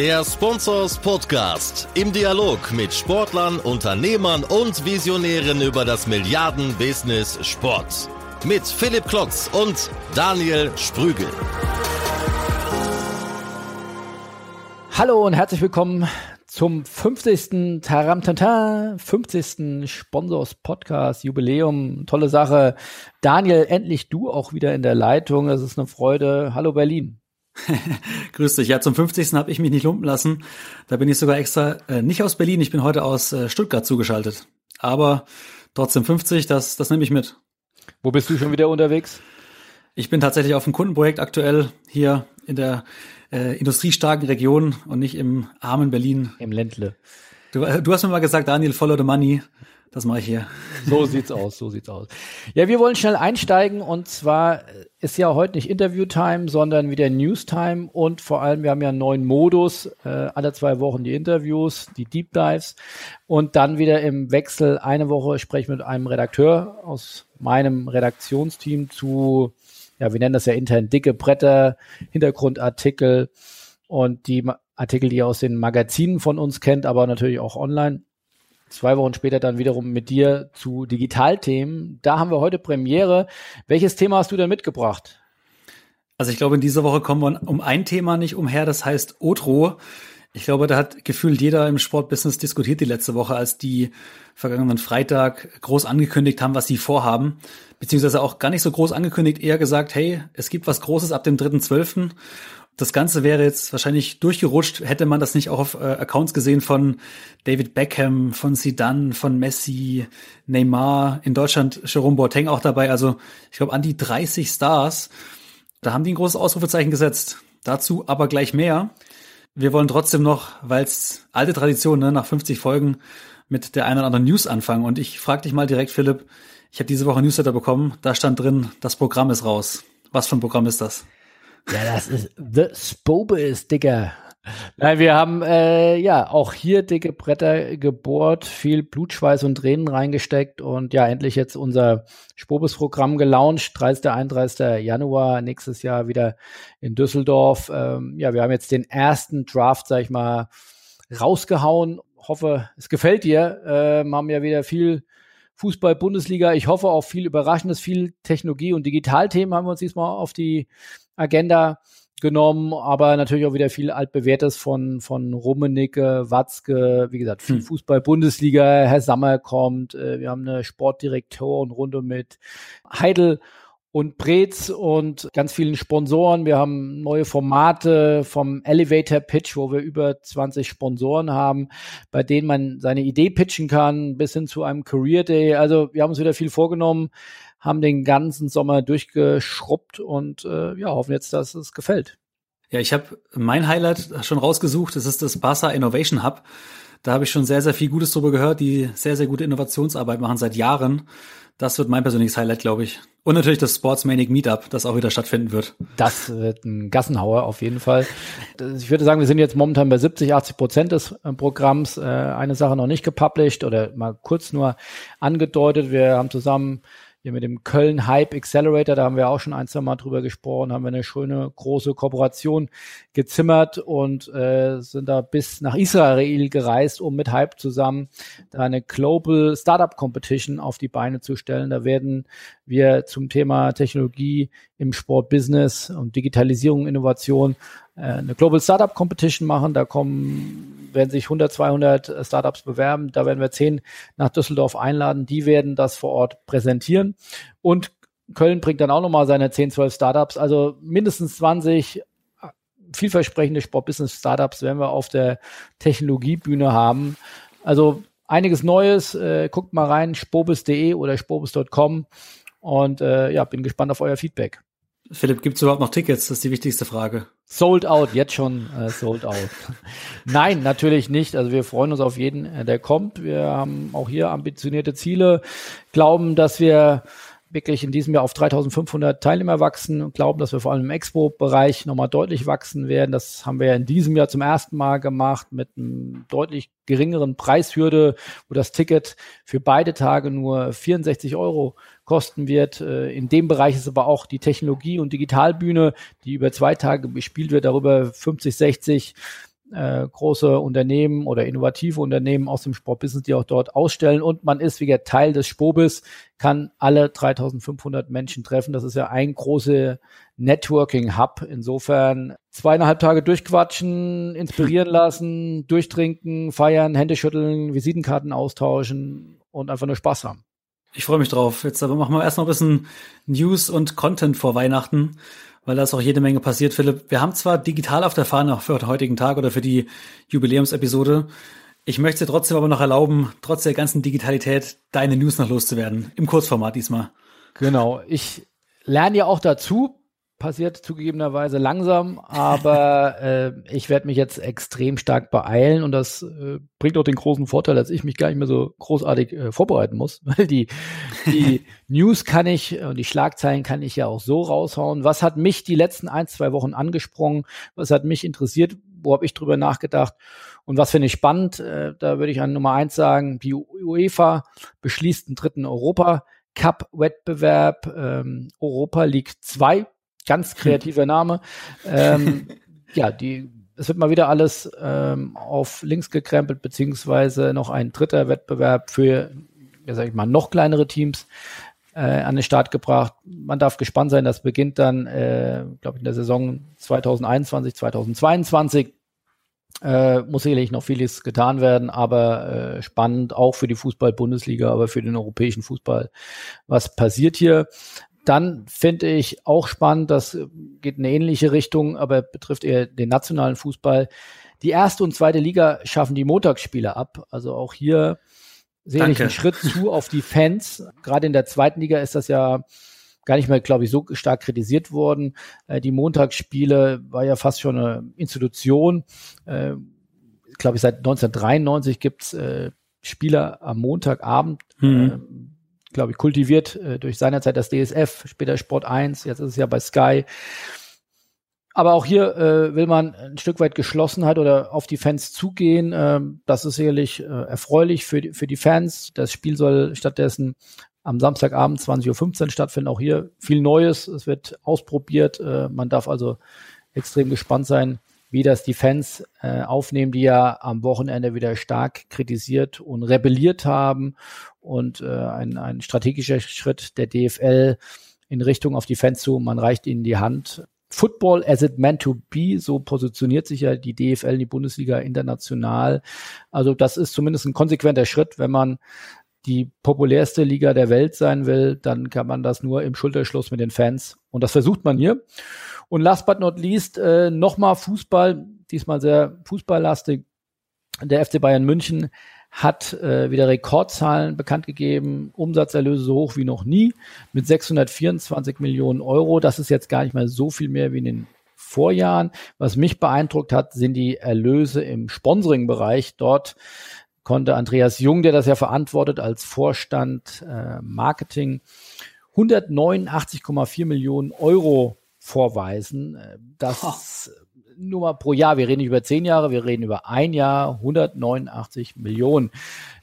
Der Sponsors Podcast im Dialog mit Sportlern, Unternehmern und Visionären über das Milliarden-Business Sport. Mit Philipp Klotz und Daniel Sprügel. Hallo und herzlich willkommen zum 50. Taramtata, 50. Sponsors Podcast Jubiläum. Tolle Sache. Daniel, endlich du auch wieder in der Leitung. Das ist eine Freude. Hallo Berlin. Grüß dich. Ja, zum 50. habe ich mich nicht lumpen lassen. Da bin ich sogar extra äh, nicht aus Berlin. Ich bin heute aus äh, Stuttgart zugeschaltet. Aber trotzdem 50, das, das nehme ich mit. Wo bist du schon wieder unterwegs? Ich bin tatsächlich auf einem Kundenprojekt aktuell hier in der äh, industriestarken Region und nicht im armen Berlin. Im Ländle. Du, äh, du hast mir mal gesagt, Daniel, follow the money. Das mache ich hier. So sieht's aus, so sieht's aus. Ja, wir wollen schnell einsteigen und zwar ist ja heute nicht Interview-Time, sondern wieder News-Time und vor allem, wir haben ja einen neuen Modus, äh, alle zwei Wochen die Interviews, die Deep Dives und dann wieder im Wechsel eine Woche spreche ich mit einem Redakteur aus meinem Redaktionsteam zu ja, wir nennen das ja intern dicke Bretter, Hintergrundartikel und die Artikel, die ihr aus den Magazinen von uns kennt, aber natürlich auch online. Zwei Wochen später dann wiederum mit dir zu Digitalthemen. Da haben wir heute Premiere. Welches Thema hast du denn mitgebracht? Also ich glaube, in dieser Woche kommen wir um ein Thema nicht umher, das heißt Otro. Ich glaube, da hat gefühlt jeder im Sportbusiness diskutiert die letzte Woche, als die vergangenen Freitag groß angekündigt haben, was sie vorhaben. Beziehungsweise auch gar nicht so groß angekündigt, eher gesagt, hey, es gibt was Großes ab dem 3.12. Das Ganze wäre jetzt wahrscheinlich durchgerutscht, hätte man das nicht auch auf äh, Accounts gesehen von David Beckham, von Zidane, von Messi, Neymar, in Deutschland Jerome Boateng auch dabei. Also ich glaube an die 30 Stars. Da haben die ein großes Ausrufezeichen gesetzt. Dazu aber gleich mehr. Wir wollen trotzdem noch, weil es alte Tradition, ne, nach 50 Folgen mit der einen oder anderen News anfangen. Und ich frage dich mal direkt, Philipp, ich habe diese Woche Newsletter bekommen, da stand drin, das Programm ist raus. Was für ein Programm ist das? Ja, das ist The Spobis, Digga. Nein, wir haben äh, ja auch hier dicke Bretter gebohrt, viel Blutschweiß und Tränen reingesteckt und ja, endlich jetzt unser Spobis-Programm gelauncht, 30. 31. Januar nächstes Jahr wieder in Düsseldorf. Ähm, ja, wir haben jetzt den ersten Draft, sag ich mal, rausgehauen. Hoffe, es gefällt dir. Ähm, haben ja wieder viel Fußball-Bundesliga. Ich hoffe auch viel Überraschendes, viel Technologie- und Digitalthemen haben wir uns diesmal auf die Agenda genommen, aber natürlich auch wieder viel altbewährtes von, von Rummenigge, Watzke, wie gesagt, viel hm. Fußball-Bundesliga, Herr Sammer kommt, äh, wir haben eine Sportdirektorenrunde mit Heidel und Brez und ganz vielen Sponsoren. Wir haben neue Formate vom Elevator Pitch, wo wir über 20 Sponsoren haben, bei denen man seine Idee pitchen kann, bis hin zu einem Career Day. Also wir haben uns wieder viel vorgenommen haben den ganzen Sommer durchgeschrubbt und äh, ja, hoffen jetzt, dass es gefällt. Ja, ich habe mein Highlight schon rausgesucht. Das ist das Barca Innovation Hub. Da habe ich schon sehr, sehr viel Gutes drüber gehört, die sehr, sehr gute Innovationsarbeit machen seit Jahren. Das wird mein persönliches Highlight, glaube ich. Und natürlich das Sportsmanic Meetup, das auch wieder stattfinden wird. Das wird ein Gassenhauer auf jeden Fall. Ich würde sagen, wir sind jetzt momentan bei 70, 80 Prozent des äh, Programms. Äh, eine Sache noch nicht gepublished oder mal kurz nur angedeutet. Wir haben zusammen hier mit dem Köln Hype Accelerator, da haben wir auch schon ein, zwei Mal drüber gesprochen, haben wir eine schöne große Kooperation gezimmert und äh, sind da bis nach Israel gereist, um mit Hype zusammen da eine Global Startup Competition auf die Beine zu stellen. Da werden wir zum Thema Technologie im Sportbusiness und Digitalisierung, Innovation äh, eine Global Startup Competition machen. Da kommen, werden sich 100, 200 Startups bewerben. Da werden wir zehn nach Düsseldorf einladen. Die werden das vor Ort präsentieren. Und Köln bringt dann auch nochmal seine 10, 12 Startups. Also mindestens 20 vielversprechende Sportbusiness-Startups werden wir auf der Technologiebühne haben. Also einiges Neues. Äh, guckt mal rein, spobis.de oder spobis.com. Und äh, ja, bin gespannt auf euer Feedback. Philipp, gibt es überhaupt noch Tickets? Das ist die wichtigste Frage. Sold out, jetzt schon äh, sold out. Nein, natürlich nicht. Also wir freuen uns auf jeden, äh, der kommt. Wir haben auch hier ambitionierte Ziele, glauben, dass wir wirklich in diesem Jahr auf 3500 Teilnehmer wachsen und glauben, dass wir vor allem im Expo-Bereich nochmal deutlich wachsen werden. Das haben wir ja in diesem Jahr zum ersten Mal gemacht mit einem deutlich geringeren Preishürde, wo das Ticket für beide Tage nur 64 Euro kosten wird. Äh, in dem Bereich ist aber auch die Technologie- und Digitalbühne, die über zwei Tage bespielt wird, darüber 50, 60 äh, große Unternehmen oder innovative Unternehmen aus dem Sportbusiness, die auch dort ausstellen. Und man ist wieder Teil des Spobis, kann alle 3500 Menschen treffen. Das ist ja ein großer Networking-Hub. Insofern zweieinhalb Tage durchquatschen, inspirieren lassen, durchtrinken, feiern, Hände schütteln, Visitenkarten austauschen und einfach nur Spaß haben. Ich freue mich drauf. Jetzt aber machen wir erstmal ein bisschen News und Content vor Weihnachten weil da ist auch jede Menge passiert, Philipp. Wir haben zwar digital auf der Fahne für den heutigen Tag oder für die Jubiläumsepisode. Ich möchte trotzdem aber noch erlauben, trotz der ganzen Digitalität, deine News noch loszuwerden. Im Kurzformat diesmal. Genau. Ich lerne ja auch dazu passiert zugegebenerweise langsam, aber äh, ich werde mich jetzt extrem stark beeilen und das äh, bringt auch den großen Vorteil, dass ich mich gar nicht mehr so großartig äh, vorbereiten muss, weil die, die News kann ich und die Schlagzeilen kann ich ja auch so raushauen. Was hat mich die letzten ein, zwei Wochen angesprungen? Was hat mich interessiert? Wo habe ich drüber nachgedacht? Und was finde ich spannend? Äh, da würde ich an Nummer eins sagen, die UEFA beschließt einen dritten Europa Cup-Wettbewerb ähm, Europa League 2 Ganz kreativer Name. Ähm, ja, die, es wird mal wieder alles ähm, auf links gekrempelt, beziehungsweise noch ein dritter Wettbewerb für, ja, sag ich mal, noch kleinere Teams äh, an den Start gebracht. Man darf gespannt sein, das beginnt dann, äh, glaube ich, in der Saison 2021, 2022. Äh, muss sicherlich noch vieles getan werden, aber äh, spannend auch für die Fußball-Bundesliga, aber für den europäischen Fußball. Was passiert hier? Dann finde ich auch spannend, das geht in eine ähnliche Richtung, aber betrifft eher den nationalen Fußball. Die erste und zweite Liga schaffen die Montagsspiele ab. Also auch hier sehe ich einen Schritt zu auf die Fans. Gerade in der zweiten Liga ist das ja gar nicht mehr, glaube ich, so stark kritisiert worden. Äh, die Montagsspiele war ja fast schon eine Institution. Äh, glaube ich, seit 1993 gibt's äh, Spieler am Montagabend. Mhm glaube ich, kultiviert äh, durch seinerzeit das DSF, später Sport 1, jetzt ist es ja bei Sky. Aber auch hier äh, will man ein Stück weit Geschlossenheit oder auf die Fans zugehen. Ähm, das ist sicherlich äh, erfreulich für die, für die Fans. Das Spiel soll stattdessen am Samstagabend 20.15 Uhr stattfinden. Auch hier viel Neues. Es wird ausprobiert. Äh, man darf also extrem gespannt sein, wie das die Fans äh, aufnehmen, die ja am Wochenende wieder stark kritisiert und rebelliert haben und äh, ein, ein strategischer Schritt der DFL in Richtung auf die Fans zu. Man reicht ihnen die Hand. Football as it meant to be, so positioniert sich ja die DFL, die Bundesliga international. Also das ist zumindest ein konsequenter Schritt, wenn man die populärste Liga der Welt sein will, dann kann man das nur im Schulterschluss mit den Fans. Und das versucht man hier. Und last but not least, äh, nochmal Fußball, diesmal sehr fußballlastig. Der FC Bayern München hat äh, wieder Rekordzahlen bekannt gegeben, Umsatzerlöse so hoch wie noch nie mit 624 Millionen Euro. Das ist jetzt gar nicht mal so viel mehr wie in den Vorjahren. Was mich beeindruckt hat, sind die Erlöse im Sponsoring-Bereich. Dort konnte Andreas Jung, der das ja verantwortet als Vorstand äh, Marketing, 189,4 Millionen Euro vorweisen. Äh, das nur mal pro Jahr. Wir reden nicht über zehn Jahre, wir reden über ein Jahr, 189 Millionen.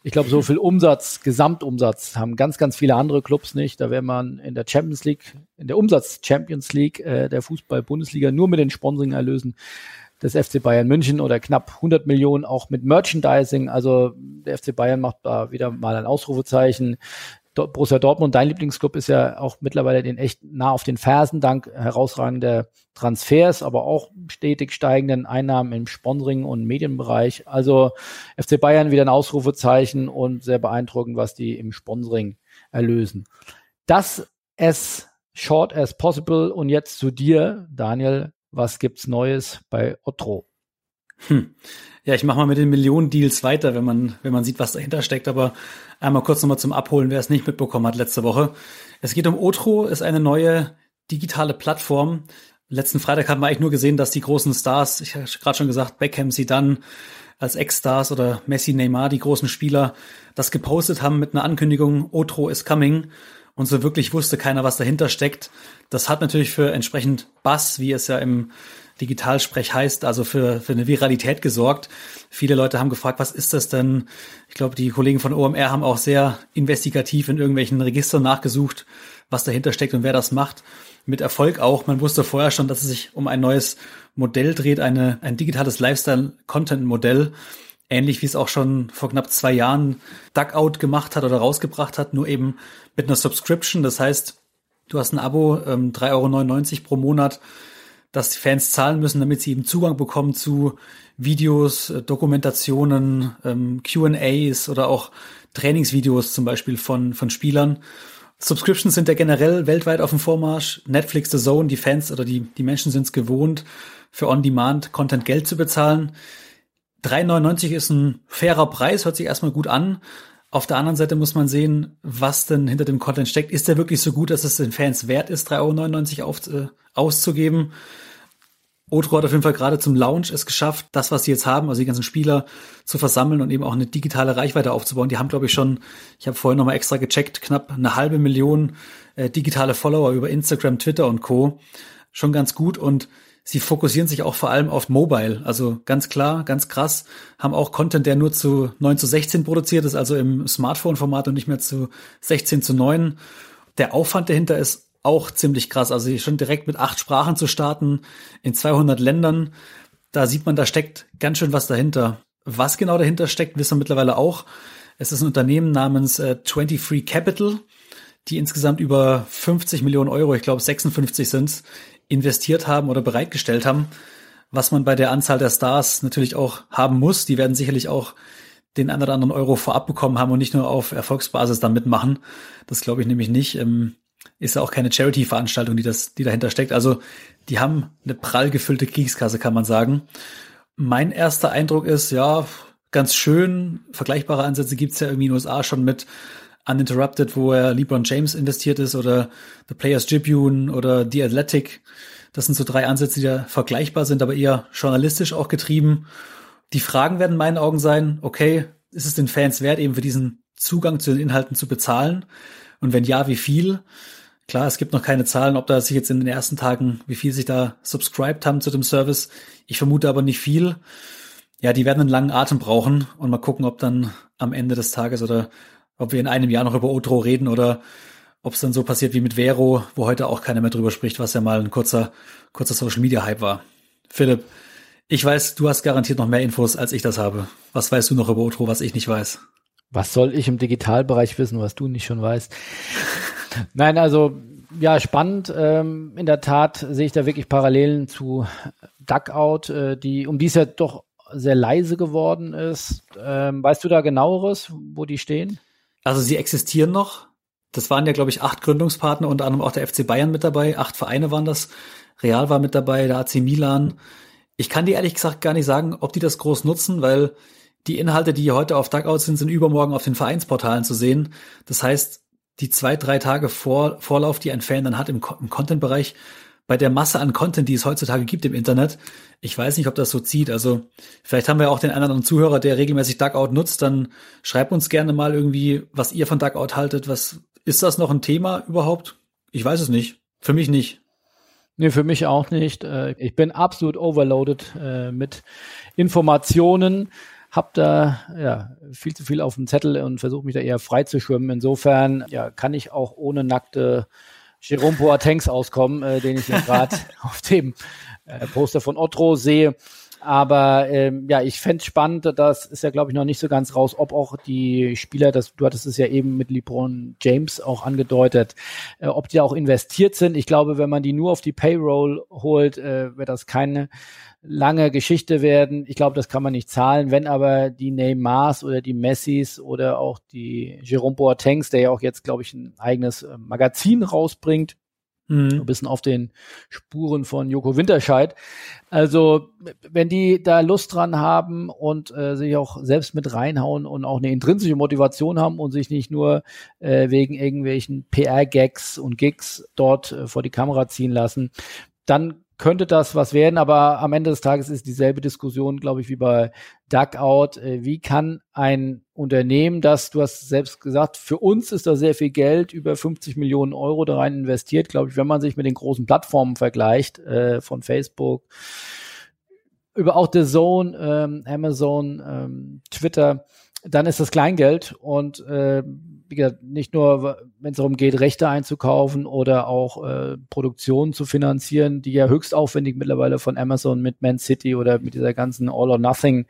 Ich glaube, so viel Umsatz, Gesamtumsatz haben ganz, ganz viele andere Clubs nicht. Da wäre man in der Champions League, in der Umsatz Champions League äh, der Fußball-Bundesliga nur mit den Sponsoring-Erlösen des FC Bayern München oder knapp 100 Millionen auch mit Merchandising. Also der FC Bayern macht da wieder mal ein Ausrufezeichen. Borussia Dortmund, dein Lieblingsclub, ist ja auch mittlerweile den echt nah auf den Fersen, dank herausragender Transfers, aber auch stetig steigenden Einnahmen im Sponsoring und Medienbereich. Also FC Bayern wieder ein Ausrufezeichen und sehr beeindruckend, was die im Sponsoring erlösen. Das as short as possible. Und jetzt zu dir, Daniel. Was gibt's Neues bei Otro? Hm. Ja, ich mache mal mit den Millionen-Deals weiter, wenn man, wenn man sieht, was dahinter steckt. Aber einmal kurz nochmal zum Abholen, wer es nicht mitbekommen hat letzte Woche. Es geht um Otro, ist eine neue digitale Plattform. Letzten Freitag haben wir eigentlich nur gesehen, dass die großen Stars, ich habe gerade schon gesagt, Beckham, sie dann als Ex-Stars oder Messi, Neymar, die großen Spieler, das gepostet haben mit einer Ankündigung, Otro is coming. Und so wirklich wusste keiner, was dahinter steckt. Das hat natürlich für entsprechend Bass, wie es ja im Digitalsprech heißt, also für, für eine Viralität gesorgt. Viele Leute haben gefragt, was ist das denn? Ich glaube, die Kollegen von OMR haben auch sehr investigativ in irgendwelchen Registern nachgesucht, was dahinter steckt und wer das macht. Mit Erfolg auch. Man wusste vorher schon, dass es sich um ein neues Modell dreht, eine, ein digitales Lifestyle-Content-Modell. Ähnlich wie es auch schon vor knapp zwei Jahren Duckout gemacht hat oder rausgebracht hat, nur eben mit einer Subscription. Das heißt, du hast ein Abo, ähm, 3,99 Euro pro Monat, das die Fans zahlen müssen, damit sie eben Zugang bekommen zu Videos, äh, Dokumentationen, ähm, QAs oder auch Trainingsvideos zum Beispiel von, von Spielern. Subscriptions sind ja generell weltweit auf dem Vormarsch. Netflix, The Zone, die Fans oder die, die Menschen sind es gewohnt, für On-Demand-Content Geld zu bezahlen. 3,99 ist ein fairer Preis, hört sich erstmal gut an. Auf der anderen Seite muss man sehen, was denn hinter dem Content steckt. Ist der wirklich so gut, dass es den Fans wert ist, 3,99 Euro auf, äh, auszugeben? Otro hat auf jeden Fall gerade zum Launch es geschafft, das, was sie jetzt haben, also die ganzen Spieler zu versammeln und eben auch eine digitale Reichweite aufzubauen. Die haben, glaube ich, schon, ich habe vorhin nochmal extra gecheckt, knapp eine halbe Million äh, digitale Follower über Instagram, Twitter und Co. Schon ganz gut und sie fokussieren sich auch vor allem auf Mobile. Also ganz klar, ganz krass, haben auch Content, der nur zu 9 zu 16 produziert ist, also im Smartphone-Format und nicht mehr zu 16 zu 9. Der Aufwand dahinter ist auch ziemlich krass. Also schon direkt mit acht Sprachen zu starten in 200 Ländern, da sieht man, da steckt ganz schön was dahinter. Was genau dahinter steckt, wissen wir mittlerweile auch. Es ist ein Unternehmen namens äh, 23 Capital, die insgesamt über 50 Millionen Euro, ich glaube 56 sind investiert haben oder bereitgestellt haben. Was man bei der Anzahl der Stars natürlich auch haben muss. Die werden sicherlich auch den einen oder anderen Euro vorab bekommen haben und nicht nur auf Erfolgsbasis dann mitmachen. Das glaube ich nämlich nicht. Ähm, ist ja auch keine Charity-Veranstaltung, die das, die dahinter steckt. Also die haben eine prall gefüllte Kriegskasse, kann man sagen. Mein erster Eindruck ist, ja, ganz schön. Vergleichbare Ansätze gibt's ja irgendwie in den USA schon mit Uninterrupted, wo er LeBron James investiert ist oder The Players Tribune oder The Athletic. Das sind so drei Ansätze, die da vergleichbar sind, aber eher journalistisch auch getrieben. Die Fragen werden in meinen Augen sein, okay, ist es den Fans wert, eben für diesen Zugang zu den Inhalten zu bezahlen? Und wenn ja, wie viel? Klar, es gibt noch keine Zahlen, ob da sich jetzt in den ersten Tagen, wie viel sich da subscribed haben zu dem Service. Ich vermute aber nicht viel. Ja, die werden einen langen Atem brauchen und mal gucken, ob dann am Ende des Tages oder ob wir in einem Jahr noch über Otro reden oder ob es dann so passiert wie mit Vero, wo heute auch keiner mehr drüber spricht, was ja mal ein kurzer, kurzer Social Media Hype war. Philipp, ich weiß, du hast garantiert noch mehr Infos, als ich das habe. Was weißt du noch über Otro, was ich nicht weiß? Was soll ich im Digitalbereich wissen, was du nicht schon weißt? Nein, also ja, spannend. Ähm, in der Tat sehe ich da wirklich Parallelen zu Duckout, äh, die, um die es ja doch sehr leise geworden ist. Ähm, weißt du da genaueres, wo die stehen? Also sie existieren noch. Das waren ja, glaube ich, acht Gründungspartner, unter anderem auch der FC Bayern mit dabei. Acht Vereine waren das. Real war mit dabei, der AC Milan. Ich kann dir ehrlich gesagt gar nicht sagen, ob die das groß nutzen, weil die Inhalte, die heute auf Duckout sind, sind übermorgen auf den Vereinsportalen zu sehen. Das heißt, die zwei, drei Tage vor, Vorlauf, die ein Fan dann hat im, im Content-Bereich, bei der Masse an Content, die es heutzutage gibt im Internet, ich weiß nicht, ob das so zieht. Also vielleicht haben wir auch den anderen Zuhörer, der regelmäßig Duckout nutzt, dann schreibt uns gerne mal irgendwie, was ihr von Duckout haltet. Was ist das noch ein Thema überhaupt? Ich weiß es nicht. Für mich nicht. Nee, für mich auch nicht. Äh, ich bin absolut overloaded äh, mit Informationen habe da ja viel zu viel auf dem Zettel und versuche mich da eher frei zu schwimmen. Insofern ja, kann ich auch ohne nackte Jerome Boatengs auskommen, äh, den ich hier gerade auf dem äh, Poster von Otro sehe. Aber ähm, ja, ich fände spannend, das ist ja, glaube ich, noch nicht so ganz raus, ob auch die Spieler, das, du hattest es ja eben mit LeBron James auch angedeutet, äh, ob die auch investiert sind. Ich glaube, wenn man die nur auf die Payroll holt, äh, wäre das keine lange Geschichte werden. Ich glaube, das kann man nicht zahlen. Wenn aber die Neymars oder die Messis oder auch die Jerome Boatengs, der ja auch jetzt, glaube ich, ein eigenes äh, Magazin rausbringt, mhm. ein bisschen auf den Spuren von Joko Winterscheid. Also, wenn die da Lust dran haben und äh, sich auch selbst mit reinhauen und auch eine intrinsische Motivation haben und sich nicht nur äh, wegen irgendwelchen PR-Gags und Gigs dort äh, vor die Kamera ziehen lassen, dann könnte das was werden, aber am Ende des Tages ist dieselbe Diskussion, glaube ich, wie bei Duckout. Äh, wie kann ein Unternehmen, das, du hast selbst gesagt, für uns ist da sehr viel Geld, über 50 Millionen Euro da rein investiert, glaube ich, wenn man sich mit den großen Plattformen vergleicht, äh, von Facebook, über auch The Zone, ähm, Amazon, ähm, Twitter, dann ist das Kleingeld und äh, wie gesagt, nicht nur, wenn es darum geht, Rechte einzukaufen oder auch äh, Produktionen zu finanzieren, die ja höchst aufwendig mittlerweile von Amazon mit Man City oder mit dieser ganzen All or Nothing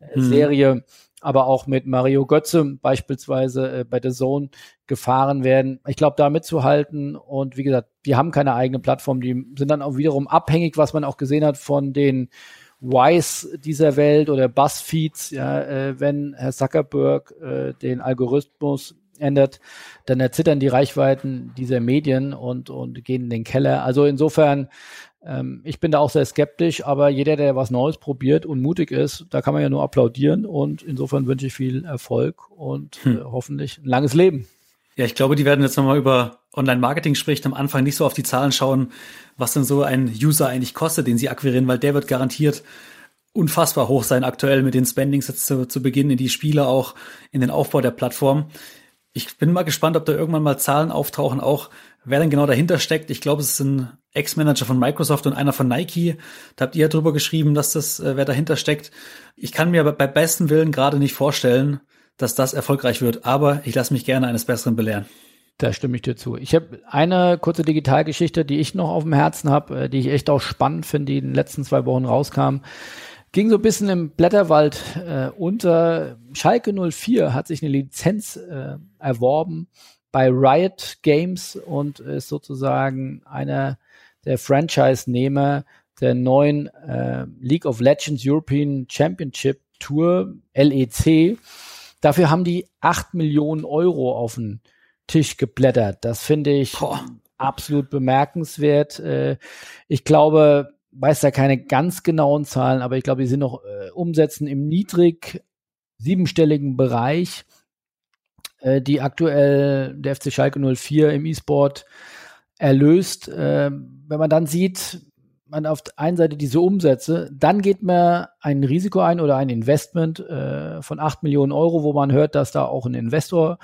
äh, mhm. Serie, mhm. aber auch mit Mario Götze beispielsweise äh, bei The Zone gefahren werden. Ich glaube, da mitzuhalten und wie gesagt, die haben keine eigene Plattform, die sind dann auch wiederum abhängig, was man auch gesehen hat von den Wise dieser Welt oder Buzzfeeds, ja, äh, wenn Herr Zuckerberg äh, den Algorithmus ändert, dann erzittern die Reichweiten dieser Medien und, und gehen in den Keller. Also insofern, ähm, ich bin da auch sehr skeptisch, aber jeder, der was Neues probiert und mutig ist, da kann man ja nur applaudieren und insofern wünsche ich viel Erfolg und hm. äh, hoffentlich ein langes Leben. Ja, ich glaube, die werden jetzt nochmal über Online-Marketing spricht, am Anfang nicht so auf die Zahlen schauen, was denn so ein User eigentlich kostet, den sie akquirieren, weil der wird garantiert unfassbar hoch sein aktuell mit den Spendings jetzt zu, zu Beginn in die Spiele auch, in den Aufbau der Plattform. Ich bin mal gespannt, ob da irgendwann mal Zahlen auftauchen, auch wer denn genau dahinter steckt. Ich glaube, es ist ein Ex-Manager von Microsoft und einer von Nike. Da habt ihr ja drüber geschrieben, dass das, äh, wer dahinter steckt. Ich kann mir aber bei besten Willen gerade nicht vorstellen, dass das erfolgreich wird, aber ich lasse mich gerne eines Besseren belehren. Da stimme ich dir zu. Ich habe eine kurze Digitalgeschichte, die ich noch auf dem Herzen habe, äh, die ich echt auch spannend finde, die in den letzten zwei Wochen rauskam ging so ein bisschen im Blätterwald äh, unter. Schalke 04 hat sich eine Lizenz äh, erworben bei Riot Games und ist sozusagen einer der Franchise-Nehmer der neuen äh, League of Legends European Championship Tour, LEC. Dafür haben die acht Millionen Euro auf den Tisch geblättert. Das finde ich Boah. absolut bemerkenswert. Äh, ich glaube, weiß da keine ganz genauen Zahlen, aber ich glaube, die sind noch äh, Umsätzen im niedrig siebenstelligen Bereich, äh, die aktuell der FC Schalke 04 im E-Sport erlöst. Äh, wenn man dann sieht, man auf der einen Seite diese Umsätze, dann geht man ein Risiko ein oder ein Investment äh, von acht Millionen Euro, wo man hört, dass da auch ein Investor,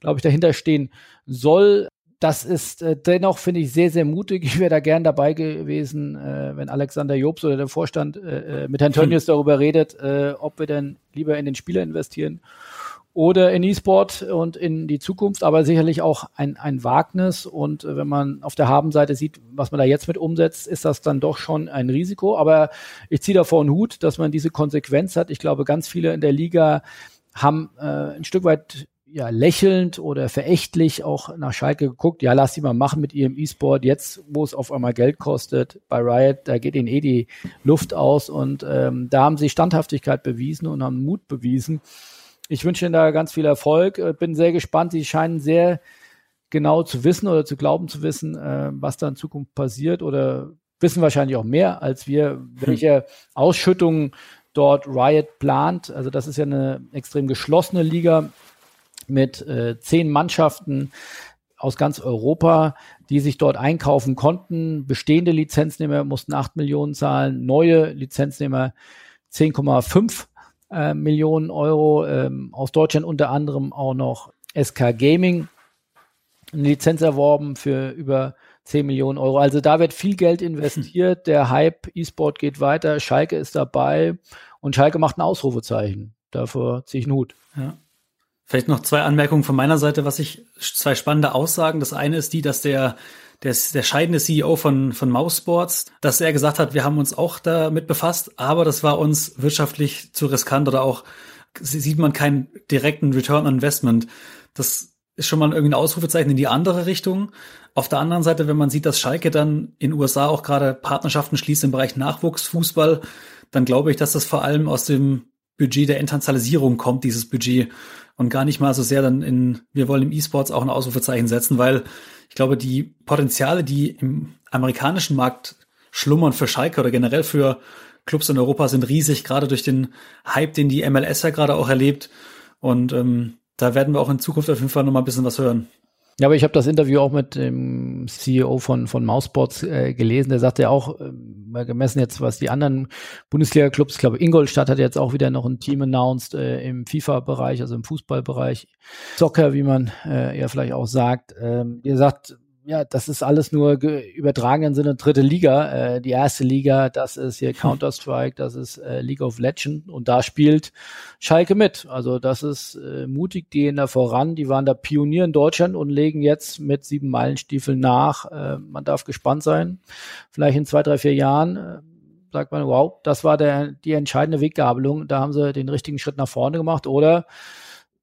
glaube ich, dahinter stehen soll das ist äh, dennoch, finde ich, sehr, sehr mutig. Ich wäre da gern dabei gewesen, äh, wenn Alexander Jobs oder der Vorstand äh, äh mit Herrn Tönnies hm. darüber redet, äh, ob wir denn lieber in den Spieler investieren oder in E-Sport und in die Zukunft, aber sicherlich auch ein, ein Wagnis. Und äh, wenn man auf der Habenseite sieht, was man da jetzt mit umsetzt, ist das dann doch schon ein Risiko. Aber ich ziehe davor einen Hut, dass man diese Konsequenz hat. Ich glaube, ganz viele in der Liga haben äh, ein Stück weit ja lächelnd oder verächtlich auch nach Schalke geguckt. Ja, lass die mal machen mit ihrem E-Sport. Jetzt, wo es auf einmal Geld kostet, bei Riot, da geht ihnen eh die Luft aus und ähm, da haben sie Standhaftigkeit bewiesen und haben Mut bewiesen. Ich wünsche ihnen da ganz viel Erfolg. Äh, bin sehr gespannt. Sie scheinen sehr genau zu wissen oder zu glauben zu wissen, äh, was da in Zukunft passiert oder wissen wahrscheinlich auch mehr als wir, welche Ausschüttungen dort Riot plant. Also das ist ja eine extrem geschlossene Liga mit äh, zehn Mannschaften aus ganz Europa, die sich dort einkaufen konnten. Bestehende Lizenznehmer mussten 8 Millionen zahlen, neue Lizenznehmer 10,5 äh, Millionen Euro. Ähm, aus Deutschland unter anderem auch noch SK Gaming eine Lizenz erworben für über 10 Millionen Euro. Also da wird viel Geld investiert. Der Hype E-Sport geht weiter. Schalke ist dabei und Schalke macht ein Ausrufezeichen. Dafür ziehe ich einen Hut. Ja. Vielleicht noch zwei Anmerkungen von meiner Seite, was ich, zwei spannende Aussagen. Das eine ist die, dass der, der, der scheidende CEO von, von Mousesports, dass er gesagt hat, wir haben uns auch damit befasst, aber das war uns wirtschaftlich zu riskant oder auch sieht man keinen direkten Return on Investment. Das ist schon mal irgendwie ein Ausrufezeichen in die andere Richtung. Auf der anderen Seite, wenn man sieht, dass Schalke dann in USA auch gerade Partnerschaften schließt im Bereich Nachwuchsfußball, dann glaube ich, dass das vor allem aus dem Budget der Internationalisierung kommt, dieses Budget und gar nicht mal so sehr dann in, wir wollen im E-Sports auch ein Ausrufezeichen setzen, weil ich glaube, die Potenziale, die im amerikanischen Markt schlummern für Schalke oder generell für Clubs in Europa sind riesig, gerade durch den Hype, den die MLS ja gerade auch erlebt. Und ähm, da werden wir auch in Zukunft auf jeden Fall noch mal ein bisschen was hören. Ja, aber ich habe das Interview auch mit dem CEO von, von Mousebots äh, gelesen. Der sagte ja auch, äh, gemessen jetzt, was die anderen Bundesliga-Clubs, ich glaube, Ingolstadt hat jetzt auch wieder noch ein Team announced äh, im FIFA-Bereich, also im Fußballbereich. Soccer, wie man äh, ja vielleicht auch sagt. Ähm, ihr sagt, ja, das ist alles nur übertragenen Sinne dritte Liga. Äh, die erste Liga, das ist hier Counter-Strike, das ist äh, League of Legends und da spielt Schalke mit. Also das ist äh, mutig, die gehen da voran. Die waren da Pionier in Deutschland und legen jetzt mit sieben Meilenstiefeln nach. Äh, man darf gespannt sein. Vielleicht in zwei, drei, vier Jahren äh, sagt man, wow, das war der, die entscheidende Weggabelung. Da haben sie den richtigen Schritt nach vorne gemacht oder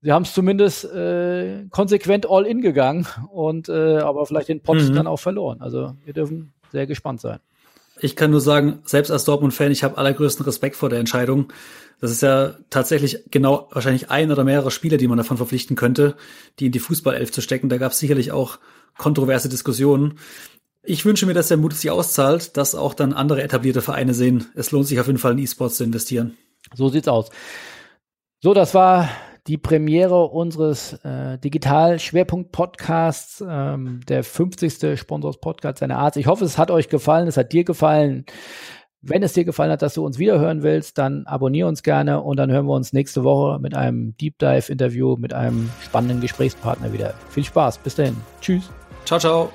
sie haben es zumindest äh, konsequent all in gegangen und äh, aber vielleicht den Pot mhm. dann auch verloren. Also wir dürfen sehr gespannt sein. Ich kann nur sagen, selbst als Dortmund-Fan, ich habe allergrößten Respekt vor der Entscheidung. Das ist ja tatsächlich genau wahrscheinlich ein oder mehrere Spieler, die man davon verpflichten könnte, die in die Fußballelf zu stecken. Da gab es sicherlich auch kontroverse Diskussionen. Ich wünsche mir, dass der Mut sich auszahlt, dass auch dann andere etablierte Vereine sehen. Es lohnt sich auf jeden Fall in E-Sports zu investieren. So sieht's aus. So, das war die Premiere unseres äh, Digital-Schwerpunkt-Podcasts, ähm, der 50. Sponsors-Podcast seiner Art. Ich hoffe, es hat euch gefallen, es hat dir gefallen. Wenn es dir gefallen hat, dass du uns wiederhören willst, dann abonniere uns gerne und dann hören wir uns nächste Woche mit einem Deep Dive-Interview mit einem spannenden Gesprächspartner wieder. Viel Spaß, bis dahin. Tschüss. Ciao, ciao.